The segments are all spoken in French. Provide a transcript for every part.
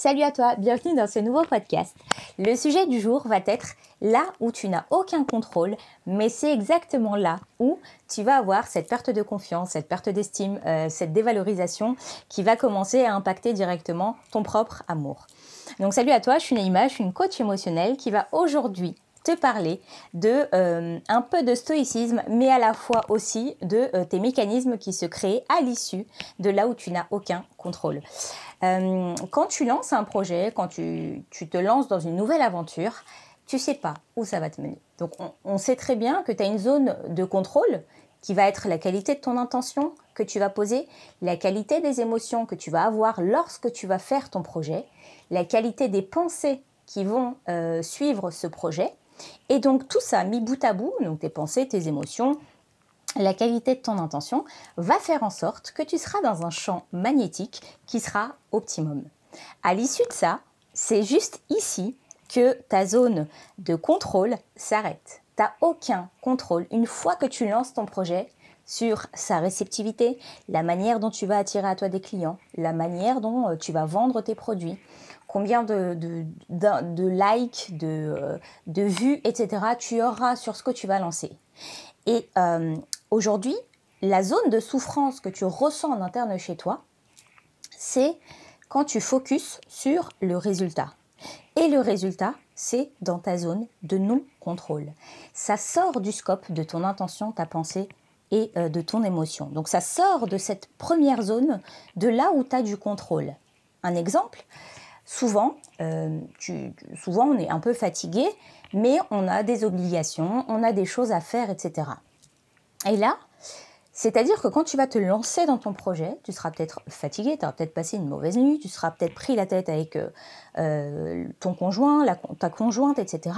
Salut à toi, bienvenue dans ce nouveau podcast. Le sujet du jour va être là où tu n'as aucun contrôle, mais c'est exactement là où tu vas avoir cette perte de confiance, cette perte d'estime, euh, cette dévalorisation qui va commencer à impacter directement ton propre amour. Donc salut à toi, je suis Naïma, je suis une coach émotionnelle qui va aujourd'hui te parler de euh, un peu de stoïcisme, mais à la fois aussi de euh, tes mécanismes qui se créent à l'issue de là où tu n'as aucun contrôle. Euh, quand tu lances un projet, quand tu, te lances dans une nouvelle aventure, tu sais pas où ça va te mener. Donc on, sait très bien que tu as une zone de contrôle qui va être la qualité de ton intention que tu vas poser, la qualité des émotions que tu vas avoir lorsque tu vas faire ton projet, la qualité des pensées qui vont suivre ce projet. Et donc tout ça mis bout à bout, donc tes pensées, tes émotions, la qualité de ton intention va faire en sorte que tu seras dans un champ magnétique qui sera optimum. À l'issue de ça, c'est juste ici que ta zone de contrôle s'arrête. Tu n'as aucun contrôle une fois que tu lances ton projet sur sa réceptivité, la manière dont tu vas attirer à toi des clients, la manière dont euh, tu vas vendre tes produits, combien de, de, likes, de, euh, de vues, etc. tu auras sur ce que tu vas lancer. Et euh, Aujourd'hui, la zone de souffrance que tu ressens en interne chez toi, c'est quand tu focuses sur le résultat. Et le résultat, c'est dans ta zone de non-contrôle. Ça sort du scope de ton intention, ta pensée et euh, de ton émotion. Donc ça sort de cette première zone, de là où tu as du contrôle. Un exemple, souvent, euh, souvent on est un peu fatigué, mais on a des obligations, on a des choses à faire, etc. Et là, c'est-à-dire que quand tu vas te lancer dans ton projet, tu seras peut-être fatigué, tu auras peut-être passé une mauvaise nuit, tu seras peut-être pris la tête avec euh, ton conjoint, ta conjointe, etc.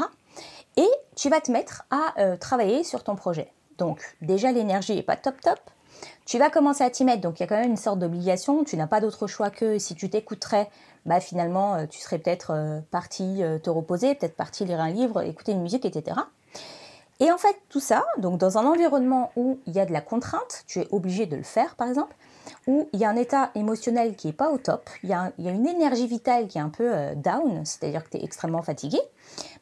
Et tu vas te mettre à travailler sur ton projet. Donc déjà l'énergie n'est pas top top. Tu vas commencer à t'y mettre, donc il y a quand même une sorte d'obligation. Tu n'as pas d'autre choix que si tu t'écouterais, bah finalement tu serais peut-être parti te reposer, peut-être parti lire un livre, écouter une musique, etc. Et en fait, tout ça, donc dans un environnement où il y a de la contrainte, tu es obligé de le faire par exemple, où il y a un état émotionnel qui n'est pas au top, il y, a, une énergie vitale qui est un peu euh, down, c'est-à-dire que tu es extrêmement fatigué,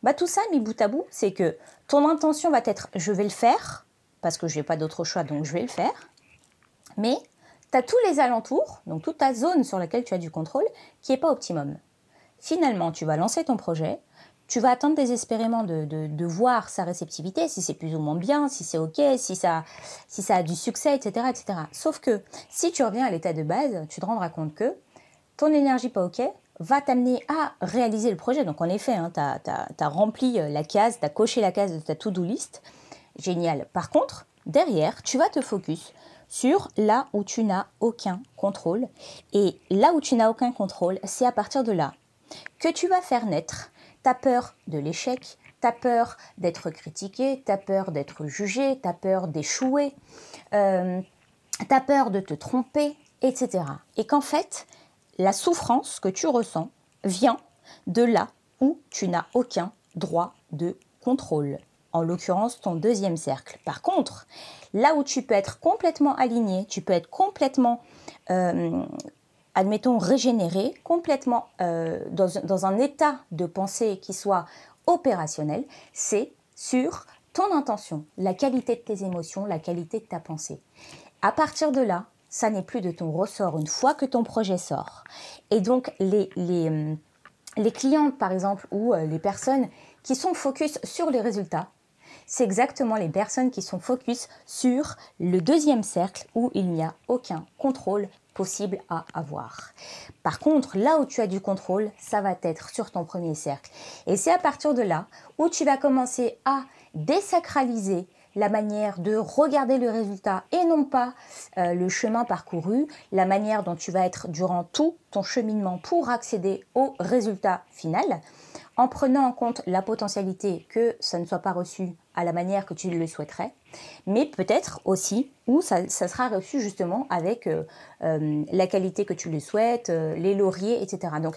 bah tout ça, mis bout à bout, c'est que ton intention va être je vais le faire, parce que je n'ai pas d'autre choix, donc je vais le faire, mais tu as tous les alentours, donc toute ta zone sur laquelle tu as du contrôle, qui n'est pas optimum. Finalement, tu vas lancer ton projet, tu vas attendre désespérément de, voir sa réceptivité, si c'est plus ou moins bien, si c'est ok, si ça, si ça a du succès, etc., etc. Sauf que si tu reviens à l'état de base, tu te rendras compte que ton énergie pas ok va t'amener à réaliser le projet. Donc en effet, hein, tu as, rempli euh, la case, tu as coché la case de ta to-do list. Génial. Par contre, derrière, tu vas te focus sur là où tu n'as aucun contrôle. Et là où tu n'as aucun contrôle, c'est à partir de là que tu vas faire naître T'as peur de l'échec, t'as peur d'être critiqué, t'as peur d'être jugé, t'as peur d'échouer, euh, t'as peur de te tromper, etc. Et qu'en fait, la souffrance que tu ressens vient de là où tu n'as aucun droit de contrôle, en l'occurrence ton deuxième cercle. Par contre, là où tu peux être complètement aligné, tu peux être complètement euh, admettons, régénérer complètement euh, dans, un état de pensée qui soit opérationnel, c'est sur ton intention, la qualité de tes émotions, la qualité de ta pensée. À partir de là, ça n'est plus de ton ressort une fois que ton projet sort. Et donc, les, les, les clients, par exemple, ou euh, les personnes qui sont focus sur les résultats, c'est exactement les personnes qui sont focus sur le deuxième cercle où il n'y a aucun contrôle possible à avoir. Par contre, là où tu as du contrôle, ça va être sur ton premier cercle. Et c'est à partir de là où tu vas commencer à désacraliser la manière de regarder le résultat et non pas euh, le chemin parcouru, la manière dont tu vas être durant tout ton cheminement pour accéder au résultat final en prenant en compte la potentialité que ça ne soit pas reçu à la manière que tu le souhaiterais, mais peut-être aussi où ça, sera reçu justement avec euh, euh, la qualité que tu le souhaites, euh, les lauriers, etc. Donc,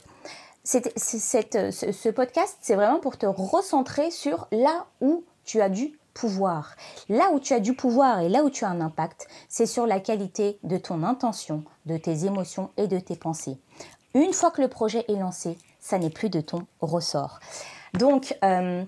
ce, podcast, c'est vraiment pour te recentrer sur là où tu as du pouvoir. Là où tu as du pouvoir et là où tu as un impact, c'est sur la qualité de ton intention, de tes émotions et de tes pensées une fois que le projet est lancé, ça n'est plus de ton ressort. Donc, euh,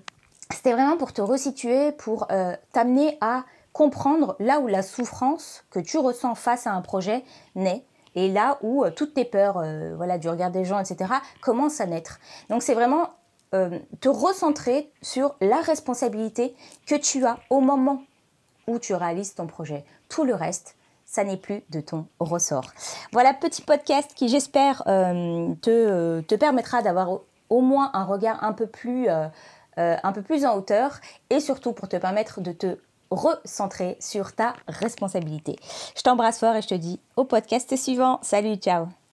c'était vraiment pour te resituer, pour euh, t'amener à comprendre là où la souffrance que tu ressens face à un projet naît et là où euh, toutes tes peurs, voilà, du regard des gens, etc., commencent à naître. Donc, c'est vraiment te recentrer sur la responsabilité que tu as au moment où tu réalises ton projet. Tout le reste, ça n'est plus de ton ressort. Voilà, petit podcast qui j'espère te, te, permettra d'avoir au moins un regard un peu plus, euh, euh, un peu plus en hauteur et surtout pour te permettre de te recentrer sur ta responsabilité. Je t'embrasse fort et je te dis au podcast suivant. Salut, ciao